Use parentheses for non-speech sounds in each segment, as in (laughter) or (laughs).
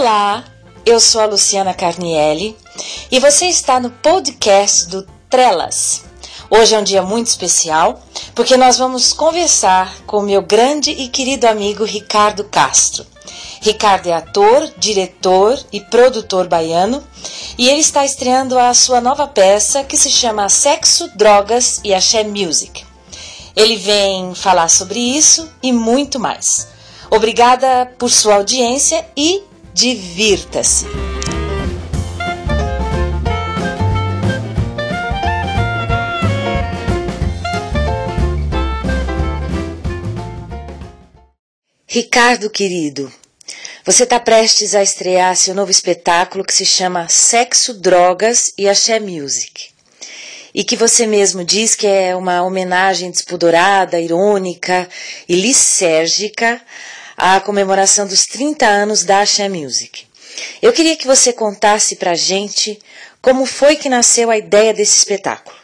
Olá, eu sou a Luciana Carnielli e você está no podcast do Trelas. Hoje é um dia muito especial porque nós vamos conversar com meu grande e querido amigo Ricardo Castro. Ricardo é ator, diretor e produtor baiano e ele está estreando a sua nova peça que se chama Sexo, Drogas e Axé Music. Ele vem falar sobre isso e muito mais. Obrigada por sua audiência e divirta-se! Ricardo querido, você está prestes a estrear seu novo espetáculo que se chama Sexo, Drogas e Axé Music. E que você mesmo diz que é uma homenagem despudorada, irônica e lisérgica a comemoração dos 30 anos da Axé Music. Eu queria que você contasse pra gente como foi que nasceu a ideia desse espetáculo.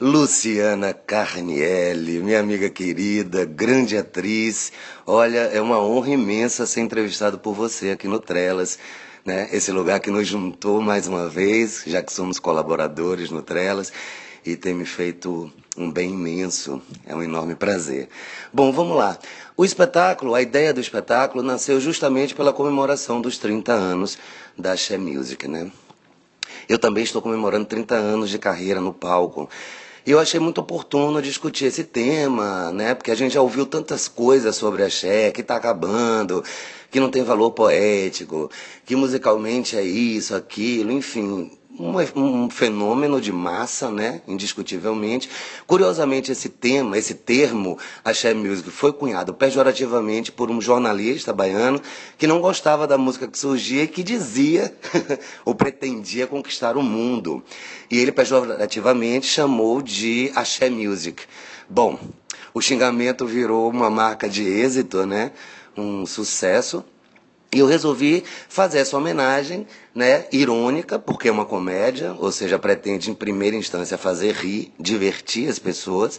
Luciana Carnielli, minha amiga querida, grande atriz. Olha, é uma honra imensa ser entrevistado por você aqui no Trelas. Né? Esse lugar que nos juntou mais uma vez, já que somos colaboradores no Trelas, e tem me feito um bem imenso. É um enorme prazer. Bom, vamos lá. O espetáculo, a ideia do espetáculo nasceu justamente pela comemoração dos 30 anos da She Music, né? Eu também estou comemorando 30 anos de carreira no palco. E eu achei muito oportuno discutir esse tema, né? Porque a gente já ouviu tantas coisas sobre a Xé, que está acabando, que não tem valor poético, que musicalmente é isso, aquilo, enfim um, um, fenômeno de massa, né? Indiscutivelmente. Curiosamente, esse tema, esse termo, axé music, foi cunhado pejorativamente por um jornalista baiano que não gostava da música que surgia e que dizia (laughs) ou pretendia conquistar o mundo. E ele pejorativamente chamou de axé music. Bom, o xingamento virou uma marca de êxito, né? Um sucesso. E eu resolvi fazer essa homenagem, né, irônica, porque é uma comédia, ou seja, pretende em primeira instância fazer rir, divertir as pessoas.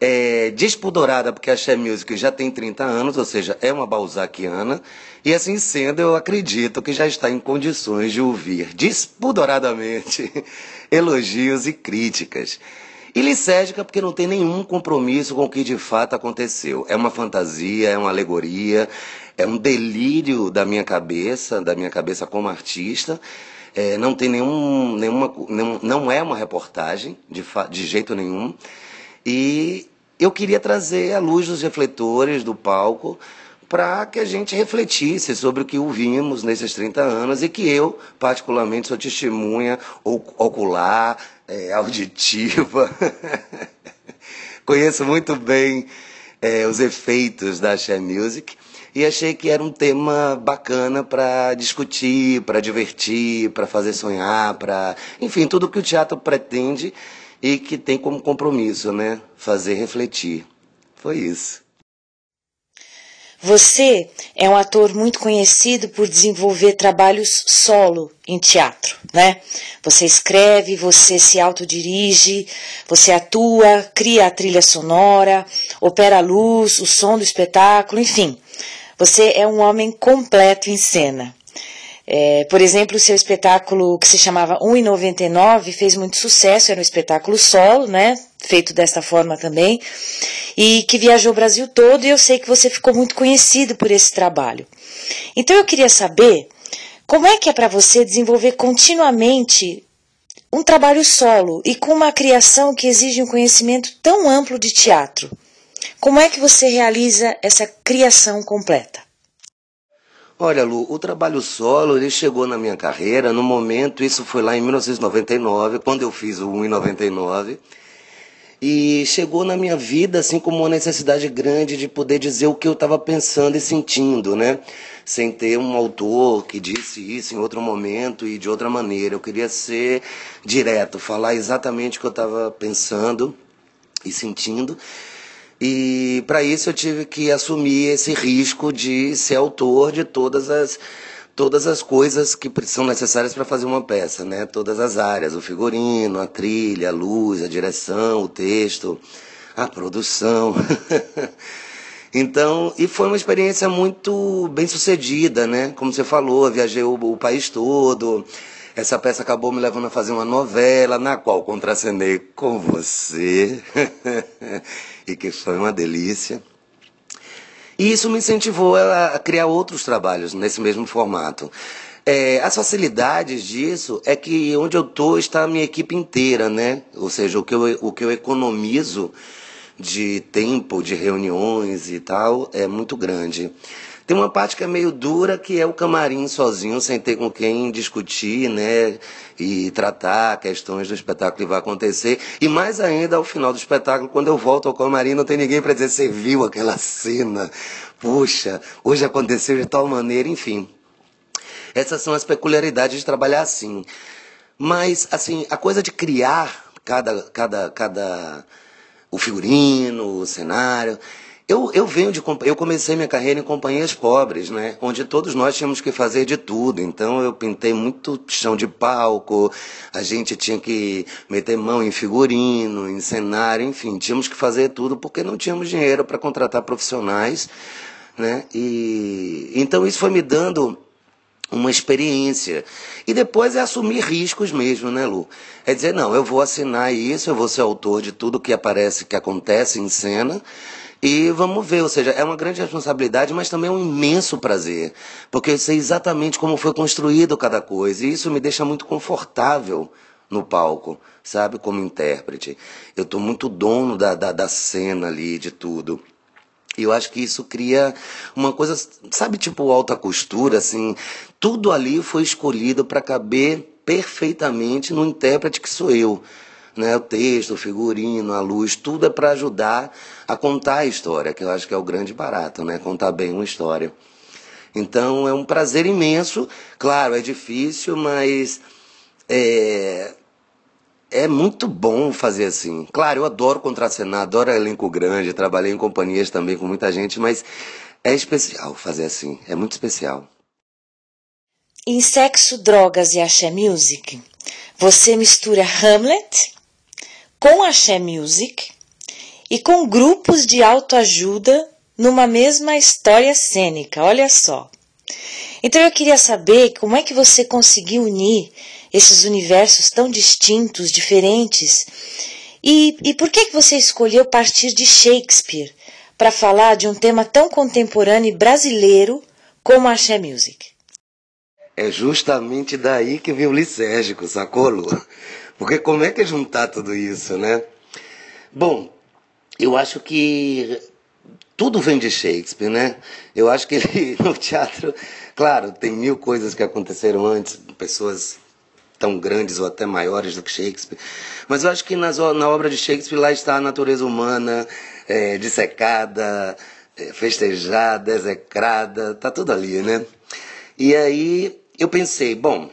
É, despudorada, porque a She Music já tem 30 anos, ou seja, é uma balzaquiana, e assim sendo, eu acredito que já está em condições de ouvir despudoradamente (laughs) elogios e críticas. E licérgica porque não tem nenhum compromisso com o que de fato aconteceu. É uma fantasia, é uma alegoria, é um delírio da minha cabeça, da minha cabeça como artista. É, não tem nenhum, nenhuma, não, não é uma reportagem de, de jeito nenhum. E eu queria trazer a luz dos refletores do palco para que a gente refletisse sobre o que ouvimos nesses 30 anos e que eu, particularmente, sou testemunha ocular, é, auditiva. (laughs) Conheço muito bem é, os efeitos da Share Music e achei que era um tema bacana para discutir, para divertir, para fazer sonhar, para, enfim, tudo que o teatro pretende e que tem como compromisso, né, fazer refletir. Foi isso. Você é um ator muito conhecido por desenvolver trabalhos solo em teatro, né? Você escreve, você se autodirige, você atua, cria a trilha sonora, opera a luz, o som do espetáculo, enfim. Você é um homem completo em cena. É, por exemplo, o seu espetáculo que se chamava 1,99 fez muito sucesso, era um espetáculo solo, né? Feito desta forma também, e que viajou o Brasil todo, e eu sei que você ficou muito conhecido por esse trabalho. Então eu queria saber como é que é para você desenvolver continuamente um trabalho solo e com uma criação que exige um conhecimento tão amplo de teatro. Como é que você realiza essa criação completa? Olha, Lu, o trabalho solo ele chegou na minha carreira no momento, isso foi lá em 1999, quando eu fiz o 1,99. E chegou na minha vida assim como uma necessidade grande de poder dizer o que eu estava pensando e sentindo, né? Sem ter um autor que disse isso em outro momento e de outra maneira. Eu queria ser direto, falar exatamente o que eu estava pensando e sentindo. E para isso eu tive que assumir esse risco de ser autor de todas as todas as coisas que são necessárias para fazer uma peça, né? Todas as áreas, o figurino, a trilha, a luz, a direção, o texto, a produção. (laughs) Então, e foi uma experiência muito bem sucedida, né? Como você falou, viajei o, o país todo. Essa peça acabou me levando a fazer uma novela, na qual contracenei com você, (laughs) e que foi uma delícia. E isso me incentivou a criar outros trabalhos nesse mesmo formato. É, as facilidades disso é que onde eu estou está a minha equipe inteira, né? Ou seja, o que eu, o que eu economizo de tempo, de reuniões e tal, é muito grande. Tem uma parte que é meio dura, que é o camarim sozinho, sem ter com quem discutir, né? E tratar questões do espetáculo que vai acontecer. E mais ainda ao final do espetáculo, quando eu volto ao camarim, não tem ninguém para dizer, você viu aquela cena? Puxa, hoje aconteceu de tal maneira, enfim. Essas são as peculiaridades de trabalhar assim. Mas, assim, a coisa de criar cada, cada, cada, o figurino, o cenário, eu, eu venho de eu comecei minha carreira em companhias pobres, né? Onde todos nós tínhamos que fazer de tudo. Então eu pintei muito chão de palco, a gente tinha que meter mão em figurino, em cenário, enfim, tínhamos que fazer tudo porque não tínhamos dinheiro para contratar profissionais, né? E então isso foi me dando uma experiência. E depois é assumir riscos mesmo, né, Lu? É dizer, não, eu vou assinar isso, eu vou ser autor de tudo que aparece, que acontece em cena, e vamos ver, ou seja, é uma grande responsabilidade, mas também é um imenso prazer, porque eu sei exatamente como foi construído cada coisa, e isso me deixa muito confortável no palco, sabe, como intérprete. Eu estou muito dono da, da, da cena ali, de tudo. E eu acho que isso cria uma coisa, sabe, tipo alta costura, assim, tudo ali foi escolhido para caber perfeitamente no intérprete que sou eu né? O texto, o figurino, a luz, tudo é para ajudar a contar a história, que eu acho que é o grande barato, né? Contar bem uma história. Então é um prazer imenso. Claro, é difícil, mas é, é muito bom fazer assim. Claro, eu adoro contracenar, adoro elenco grande, trabalhei em companhias também com muita gente, mas é especial fazer assim, é muito especial. Em Sexo, Drogas e Axé Music, você mistura Hamlet com axé music e com grupos de autoajuda numa mesma história cênica. Olha só. Então eu queria saber como é que você conseguiu unir esses universos tão distintos, diferentes, e, e por que, que você escolheu partir de Shakespeare para falar de um tema tão contemporâneo e brasileiro como a Axé Music? É justamente daí que vem o lisérgico, sacou? Porque como é que é juntar tudo isso, né? Bom, eu acho que tudo vem de Shakespeare, né? Eu acho que ele, (laughs) no teatro, claro, tem mil coisas que aconteceram antes, pessoas tão grandes ou até maiores do que Shakespeare, mas eu acho que nas, na obra de Shakespeare lá está a natureza humana é, dissecada, é, festejada, execrada, tá tudo ali, né? E aí eu pensei, bom,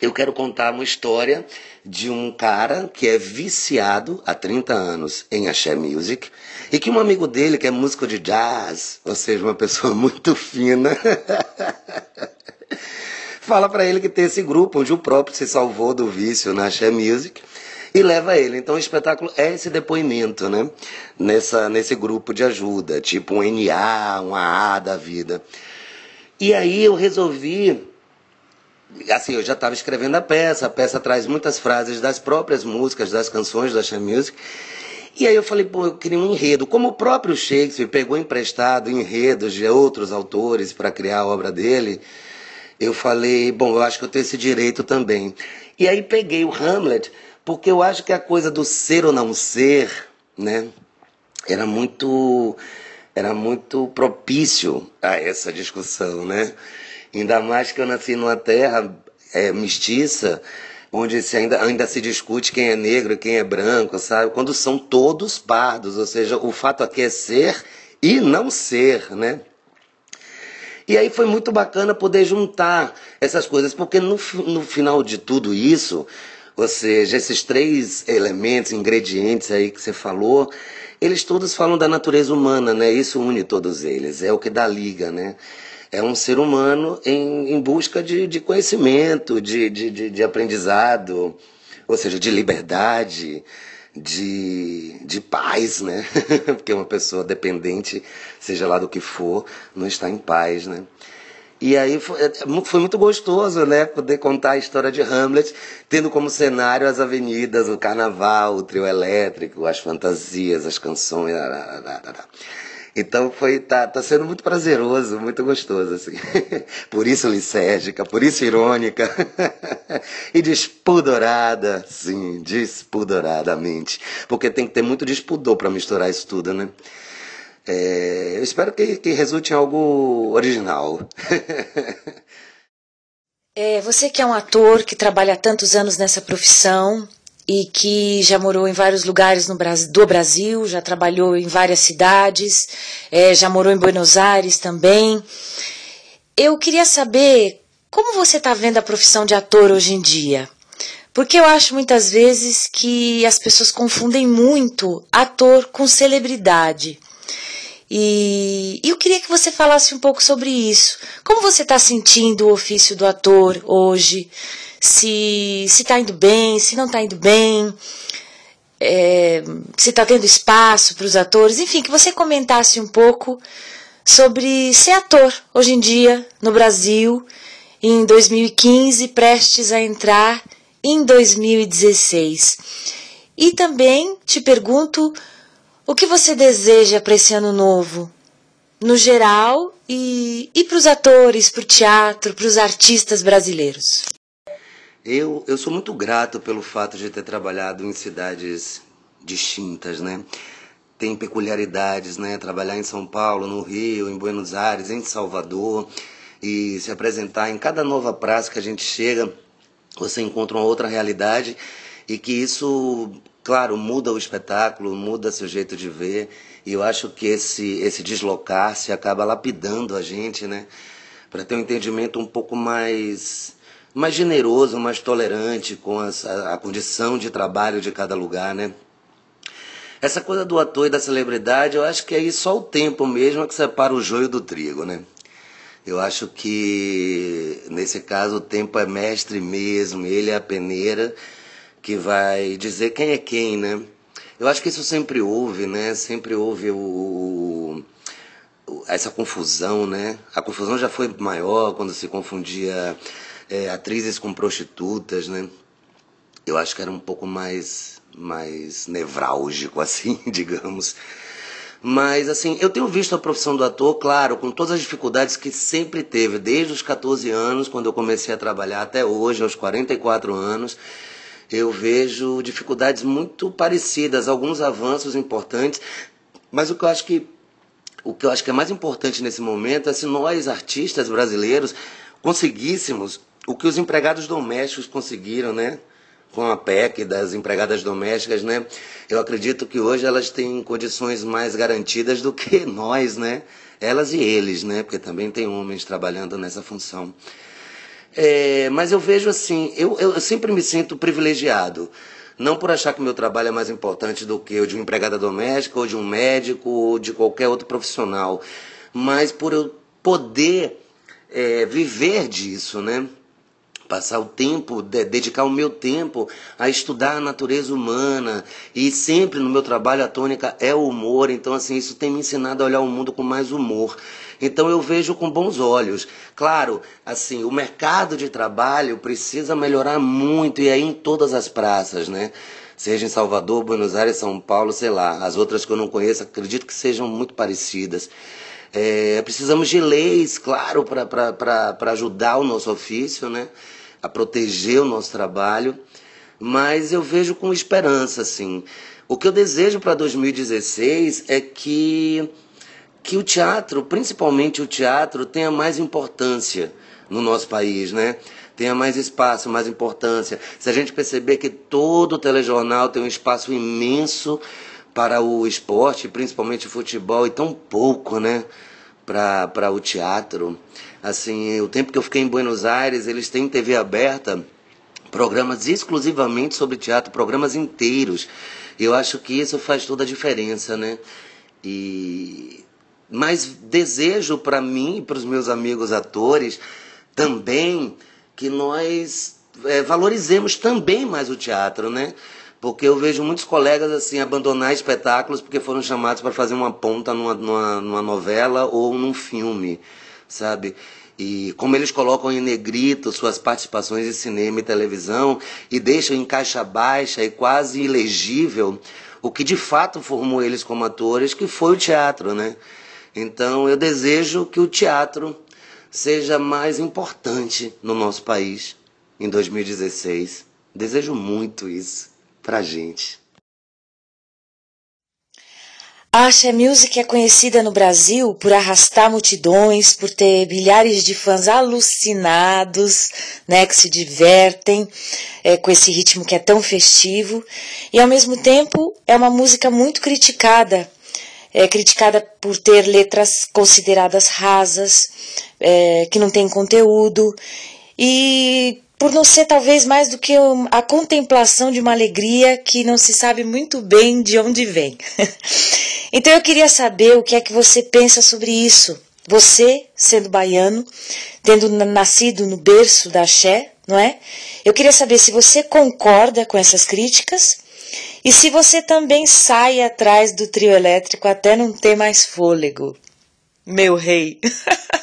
eu quero contar uma história de um cara que é viciado há 30 anos em axé music e que um amigo dele, que é músico de jazz, ou seja, uma pessoa (laughs) muito fina, (laughs) fala para ele que tem esse grupo onde o próprio se salvou do vício na axé music e leva ele. Então o espetáculo é esse depoimento, né? Nessa, nesse grupo de ajuda, tipo um NA, um AA da vida. E aí eu resolvi assim, eu já estava escrevendo a peça, a peça traz muitas frases das próprias músicas, das canções da Sham Music. E aí eu falei, pô, eu queria um enredo. Como o próprio Shakespeare pegou emprestado enredos de outros autores para criar a obra dele, eu falei, bom, eu acho que eu tenho esse direito também. E aí peguei o Hamlet, porque eu acho que a coisa do ser ou não ser, né, era muito era muito propício a essa discussão, né? Ainda mais que eu nasci numa terra é, mestiça, onde se ainda, ainda se discute quem é negro e quem é branco, sabe? Quando são todos pardos, ou seja, o fato aqui é ser e não ser, né? E aí foi muito bacana poder juntar essas coisas, porque no, no final de tudo isso, ou seja, esses três elementos, ingredientes aí que você falou, eles todos falam da natureza humana, né? Isso une todos eles, é o que dá liga, né? É um ser humano em, em busca de, de conhecimento, de, de, de, aprendizado, ou seja, de liberdade, de, de paz, né? (laughs) Porque uma pessoa dependente, seja lá do que for, não está em paz, né? E aí foi, é, foi, muito gostoso, né? Poder contar a história de Hamlet, tendo como cenário as avenidas, o carnaval, o trio elétrico, as fantasias, as canções. Então foi tá, tá sendo muito prazeroso, muito gostoso assim. (laughs) por isso licérgica, por isso irônica (laughs) e despudorada, sim, despudoradamente, porque tem que ter muito despudor para misturar isso tudo, né? É, eu espero que, que resulte em algo original. (laughs) é, você que é um ator que trabalha há tantos anos nessa profissão, e que já morou em vários lugares Brasil, do Brasil, já trabalhou em várias cidades, é, já morou em Buenos Aires também. Eu queria saber como você está vendo a profissão de ator hoje em dia. Porque eu acho muitas vezes que as pessoas confundem muito ator com celebridade. E eu queria que você falasse um pouco sobre isso. Como você está sentindo o ofício do ator hoje? Se está indo bem, se não está indo bem, é, se está tendo espaço para os atores, enfim, que você comentasse um pouco sobre ser ator hoje em dia no Brasil, em 2015, prestes a entrar em 2016. E também te pergunto o que você deseja para esse ano novo, no geral, e, e para os atores, para o teatro, para os artistas brasileiros. Eu, eu sou muito grato pelo fato de ter trabalhado em cidades distintas, né? Tem peculiaridades, né? Trabalhar em São Paulo, no Rio, em Buenos Aires, em Salvador e se apresentar em cada nova praça que a gente chega, você encontra uma outra realidade e que isso, claro, muda o espetáculo, muda seu jeito de ver. E eu acho que esse esse deslocar-se acaba lapidando a gente, né? Para ter um entendimento um pouco mais mais generoso, mais tolerante com a, a condição de trabalho de cada lugar, né? Essa coisa do ator e da celebridade, eu acho que aí só o tempo mesmo é que separa o joio do trigo, né? Eu acho que nesse caso o tempo é mestre mesmo, ele é a peneira que vai dizer quem é quem, né? Eu acho que isso sempre houve, né? Sempre houve o, o essa confusão, né? A confusão já foi maior quando se confundia é, atrizes com prostitutas, né? Eu acho que era um pouco mais, mais nevrálgico, (laughs) assim, digamos. Mas, assim, eu tenho visto a profissão do ator, claro, com todas as dificuldades que sempre teve, desde os 14 anos, quando eu comecei a trabalhar, até hoje, aos 44 anos. Eu vejo dificuldades muito parecidas, alguns avanços importantes, mas o que eu acho que o que eu acho que é mais importante nesse momento é se nós artistas brasileiros conseguíssemos o que os empregados domésticos conseguiram, né? Com a PEC das empregadas domésticas, né? Eu acredito que hoje elas têm condições mais garantidas do que (laughs) nós, né? Elas e eles, né? Porque também tem homens trabalhando nessa função. É, mas eu vejo assim, eu, eu sempre me sinto privilegiado. Não por achar que meu trabalho é mais importante do que o de uma empregada doméstica, ou de um médico, ou de qualquer outro profissional, mas por eu poder é, viver disso, né? Passar o tempo, de, dedicar o meu tempo a estudar a natureza humana e sempre no meu trabalho a tônica é o humor, então assim, isso tem me ensinado a olhar o mundo com mais humor. Então eu vejo com bons olhos. Claro, assim, o mercado de trabalho precisa melhorar muito e aí em todas as praças, né? Seja em Salvador, Buenos Aires, São Paulo, sei lá. As outras que eu não conheço, acredito que sejam muito parecidas. É, precisamos de leis, claro, para ajudar o nosso ofício, né? A proteger o nosso trabalho, mas eu vejo com esperança, assim. O que eu desejo para 2016 é que, que o teatro, principalmente o teatro, tenha mais importância no nosso país, né? Tenha mais espaço, mais importância. Se a gente perceber que todo o telejornal tem um espaço imenso para o esporte, principalmente o futebol, e tão pouco, né? Para o teatro. Assim, o tempo que eu fiquei em Buenos Aires, eles têm TV aberta, programas exclusivamente sobre teatro, programas inteiros. Eu acho que isso faz toda a diferença, né? E mas desejo para mim e para os meus amigos atores também que nós é, valorizemos também mais o teatro, né? Porque eu vejo muitos colegas assim abandonar espetáculos porque foram chamados para fazer uma ponta numa, numa, numa novela ou num filme, sabe? E como eles colocam em negrito suas participações em cinema e televisão e deixam em caixa baixa e quase ilegível o que de fato formou eles como atores, que foi o teatro, né? Então eu desejo que o teatro seja mais importante no nosso país em 2016. Desejo muito isso pra gente. A Axé Music é conhecida no Brasil por arrastar multidões, por ter milhares de fãs alucinados, né, que se divertem é, com esse ritmo que é tão festivo. E ao mesmo tempo é uma música muito criticada, é criticada por ter letras consideradas rasas, é, que não tem conteúdo e por não ser talvez mais do que a contemplação de uma alegria que não se sabe muito bem de onde vem. (laughs) então eu queria saber o que é que você pensa sobre isso. Você, sendo baiano, tendo nascido no berço da Xé, não é? Eu queria saber se você concorda com essas críticas e se você também sai atrás do trio elétrico até não ter mais fôlego. Meu rei. (laughs)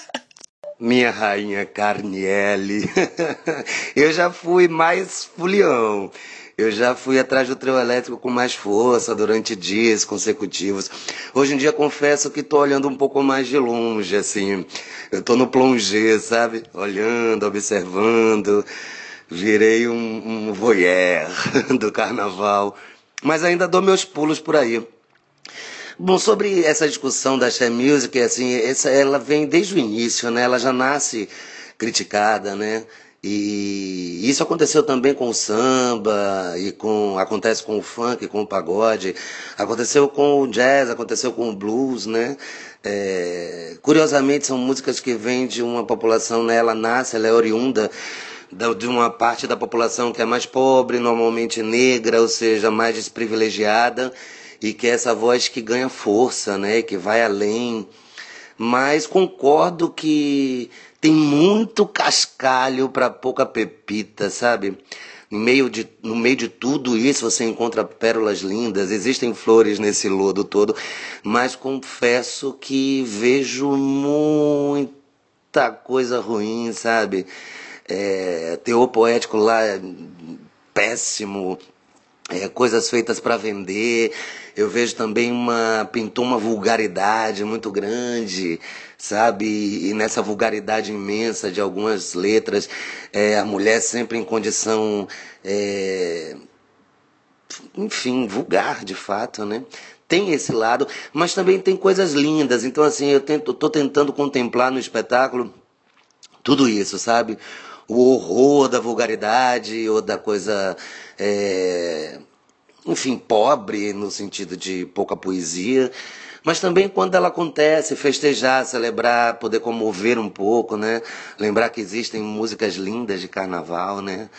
Minha rainha Carniele. (laughs) eu já fui mais fulião. Eu já fui atrás do trio elétrico com mais força durante dias consecutivos. Hoje em dia confesso que estou olhando um pouco mais de longe, assim. Eu estou no plongé, sabe? Olhando, observando. Virei um, um voyeur (laughs) do carnaval. Mas ainda dou meus pulos por aí. Bom, sobre essa discussão da Share Music, assim, essa, ela vem desde o início, né? Ela já nasce criticada, né? E isso aconteceu também com o samba, e com, acontece com o funk, com o pagode, aconteceu com o jazz, aconteceu com o blues, né? É, curiosamente, são músicas que vêm de uma população, né? Ela nasce, ela é oriunda de uma parte da população que é mais pobre, normalmente negra, ou seja, mais desprivilegiada, e que é essa voz que ganha força, né, que vai além. Mas concordo que tem muito cascalho para pouca pepita, sabe? No meio, de, no meio de tudo isso você encontra pérolas lindas, existem flores nesse lodo todo, mas confesso que vejo muita coisa ruim, sabe? É, teor poético lá péssimo, é, coisas feitas para vender. Eu vejo também uma pintou uma vulgaridade muito grande, sabe? E nessa vulgaridade imensa de algumas letras, é, a mulher sempre em condição, é, enfim, vulgar de fato, né? Tem esse lado, mas também tem coisas lindas. Então assim, eu tô tentando contemplar no espetáculo tudo isso, sabe? O horror da vulgaridade ou da coisa é, enfim, pobre no sentido de pouca poesia, mas também quando ela acontece, festejar, celebrar, poder comover um pouco, né? Lembrar que existem músicas lindas de carnaval, né?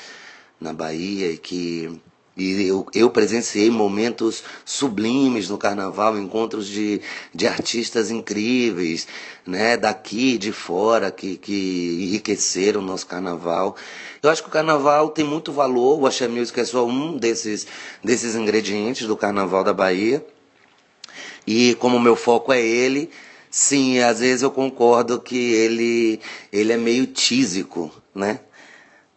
Na Bahia e que e eu, eu presenciei momentos sublimes no carnaval, encontros de, de artistas incríveis, né, daqui de fora, que, que enriqueceram o nosso carnaval. Eu acho que o carnaval tem muito valor, o Axé Music é só um desses, desses ingredientes do carnaval da Bahia. E como o meu foco é ele, sim, às vezes eu concordo que ele, ele é meio tísico, né?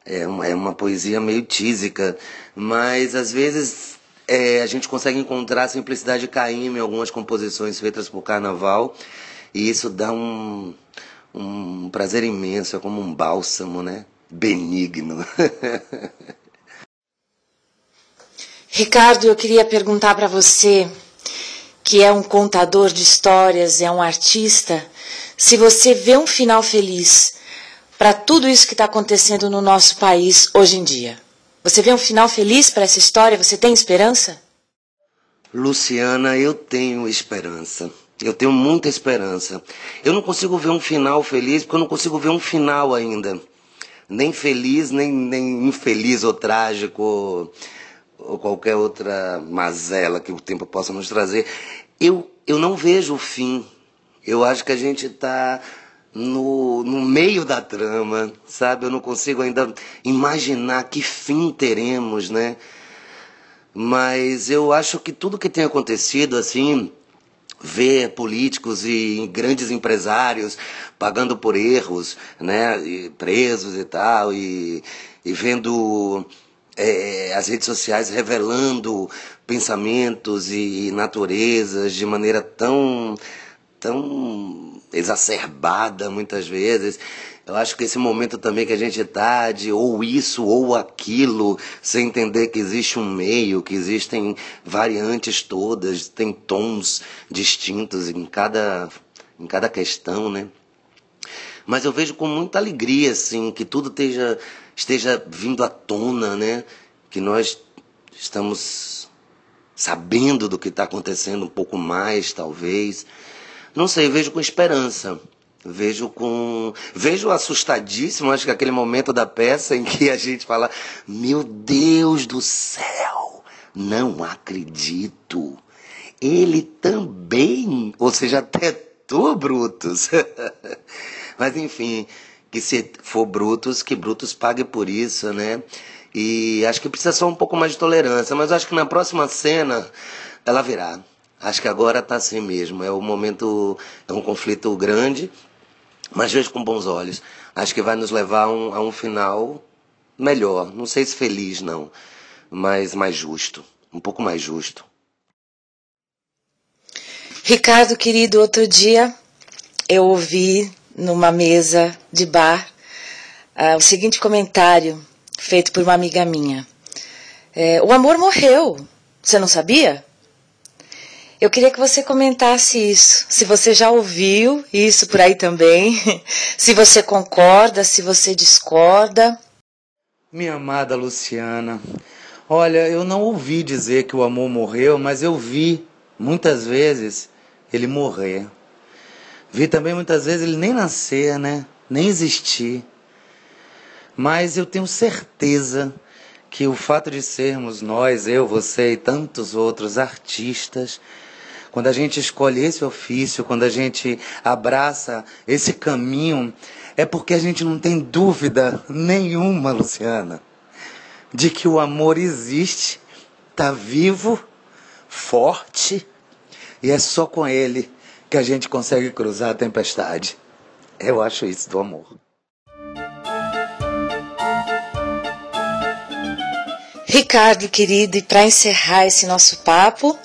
É uma, é uma poesia meio tísica, mas às vezes é, a gente consegue encontrar a simplicidade de Caim em algumas composições feitas por carnaval, e isso dá um, um prazer imenso, é como um bálsamo, né? Benigno. (laughs) Ricardo, eu queria perguntar para você, que é um contador de histórias, é um artista, se você vê um final feliz para tudo isso que está acontecendo no nosso país hoje em dia? Você vê um final feliz para essa história? Você tem esperança? Luciana, eu tenho esperança. Eu tenho muita esperança. Eu não consigo ver um final feliz porque eu não consigo ver um final ainda. Nem feliz, nem, nem infeliz ou trágico ou, ou qualquer outra mazela que o tempo possa nos trazer. Eu, eu não vejo o fim. Eu acho que a gente está no, no meio da trama, sabe? Eu não consigo ainda imaginar que fim teremos, né? Mas eu acho que tudo que tem acontecido, assim, ver políticos e grandes empresários pagando por erros, né, e presos e tal, e, e vendo é, as redes sociais revelando pensamentos e naturezas de maneira tão tão exacerbada muitas vezes. Eu acho que esse momento também que a gente está de ou isso ou aquilo, sem entender que existe um meio, que existem variantes todas, tem tons distintos em cada, em cada questão, né? Mas eu vejo com muita alegria, assim, que tudo esteja, esteja vindo à tona, né? Que nós estamos sabendo do que está acontecendo um pouco mais, talvez. Não sei, vejo com esperança. Vejo com. Vejo assustadíssimo, acho que aquele momento da peça em que a gente fala: Meu Deus do céu, não acredito. Ele também, ou seja, até tu, Brutus. (laughs) Mas enfim, que se for Brutus, que Brutus pague por isso, né? E acho que precisa só um pouco mais de tolerância, mas acho que na próxima cena ela virá. Acho que agora está assim mesmo. É um momento, é um conflito grande mas vejo com bons olhos. Acho que vai nos levar a um, a um final melhor. Não sei se feliz, não, mas mais justo. Um pouco mais justo. Ricardo, querido, outro dia eu ouvi numa mesa de bar uh, o seguinte comentário feito por uma amiga minha. É, o amor morreu. Você não sabia? Eu queria que você comentasse isso. Se você já ouviu isso por aí também, (laughs) se você concorda, se você discorda. Minha amada Luciana, olha, eu não ouvi dizer que o amor morreu, mas eu vi muitas vezes ele morrer. Vi também muitas vezes ele nem nascer, né? Nem existir. Mas eu tenho certeza que o fato de sermos nós, eu, você e tantos outros artistas, quando a gente escolhe esse ofício, quando a gente abraça esse caminho, é porque a gente não tem dúvida nenhuma, Luciana, de que o amor existe, está vivo, forte, e é só com ele que a gente consegue cruzar a tempestade. Eu acho isso do amor. Ricardo, querido, e para encerrar esse nosso papo,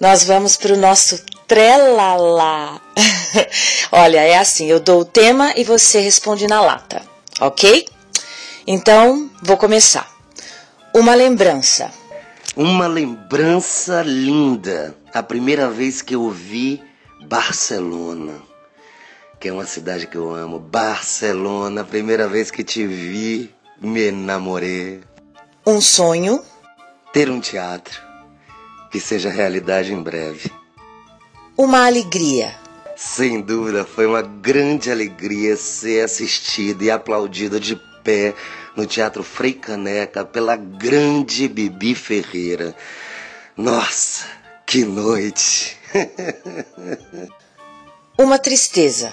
nós vamos para o nosso trelalá. (laughs) Olha, é assim, eu dou o tema e você responde na lata, ok? Então, vou começar. Uma lembrança. Uma lembrança linda. A primeira vez que eu vi Barcelona, que é uma cidade que eu amo. Barcelona, a primeira vez que te vi, me enamorei. Um sonho. Ter um teatro que seja realidade em breve. Uma alegria. Sem dúvida, foi uma grande alegria ser assistido e aplaudido de pé no Teatro Frei Caneca pela grande Bibi Ferreira. Nossa, que noite! (laughs) Uma tristeza.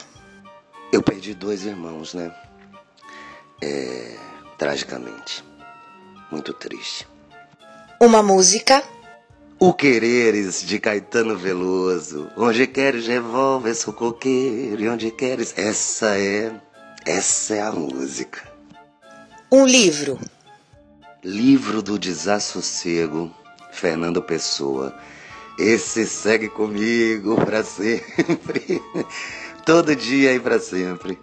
Eu perdi dois irmãos, né? É, tragicamente. Muito triste. Uma música. O Quereres, de Caetano Veloso. Onde queres revolver, sou coqueiro. E onde queres. Essa é. Essa é a música. Um livro. Livro do Desassossego, Fernando Pessoa. Esse segue comigo para sempre. (laughs) Todo dia e para sempre.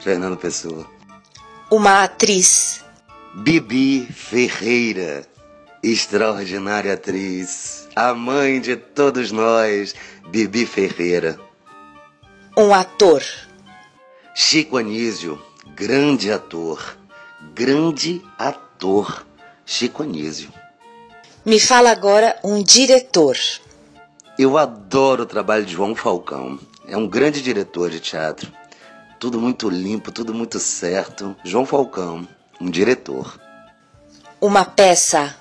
Fernando Pessoa. Uma atriz. Bibi Ferreira extraordinária atriz, a mãe de todos nós, Bibi Ferreira. Um ator. Chico Anísio, grande ator, grande ator, Chico Anísio. Me fala agora um diretor. Eu adoro o trabalho de João Falcão. É um grande diretor de teatro. Tudo muito limpo, tudo muito certo. João Falcão, um diretor. Uma peça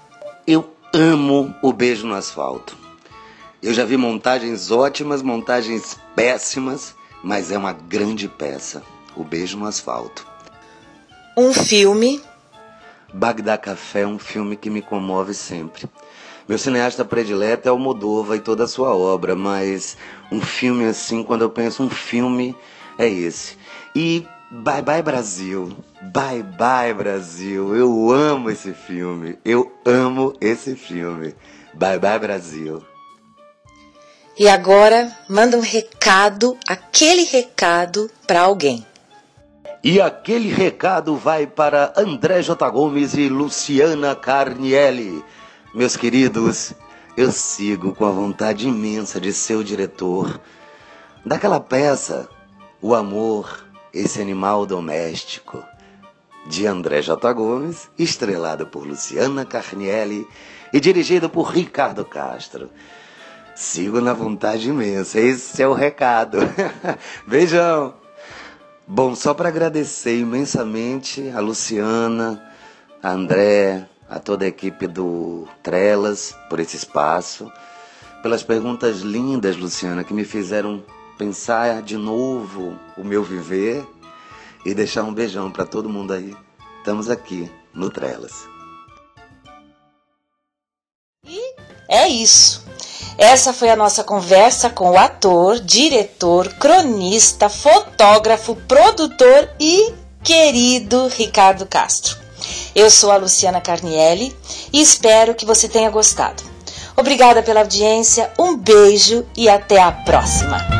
eu amo o beijo no asfalto. Eu já vi montagens ótimas, montagens péssimas, mas é uma grande peça. O beijo no asfalto. Um filme. Bagdá Café é um filme que me comove sempre. Meu cineasta predileto é o Moldova e toda a sua obra, mas um filme assim, quando eu penso um filme, é esse. E Bye Bye Brasil. Bye Bye Brasil. Eu amo esse filme. Eu amo esse filme. Bye Bye Brasil. E agora, manda um recado, aquele recado para alguém. E aquele recado vai para André J. Gomes e Luciana Carnielli. Meus queridos, eu sigo com a vontade imensa de ser o diretor daquela peça, O Amor, esse animal doméstico, de André J. Gomes, estrelado por Luciana Carnielli e dirigido por Ricardo Castro. Sigo na vontade imensa, esse é o recado. (laughs) Beijão! Bom, só para agradecer imensamente a Luciana, a André, a toda a equipe do Trelas por esse espaço, pelas perguntas lindas, Luciana, que me fizeram pensar de novo o meu viver e deixar um beijão para todo mundo aí. Estamos aqui no Trelas. E é isso. Essa foi a nossa conversa com o ator, diretor, cronista, fotógrafo, produtor e querido Ricardo Castro. Eu sou a Luciana Carnielli e espero que você tenha gostado. Obrigada pela audiência, um beijo e até a próxima!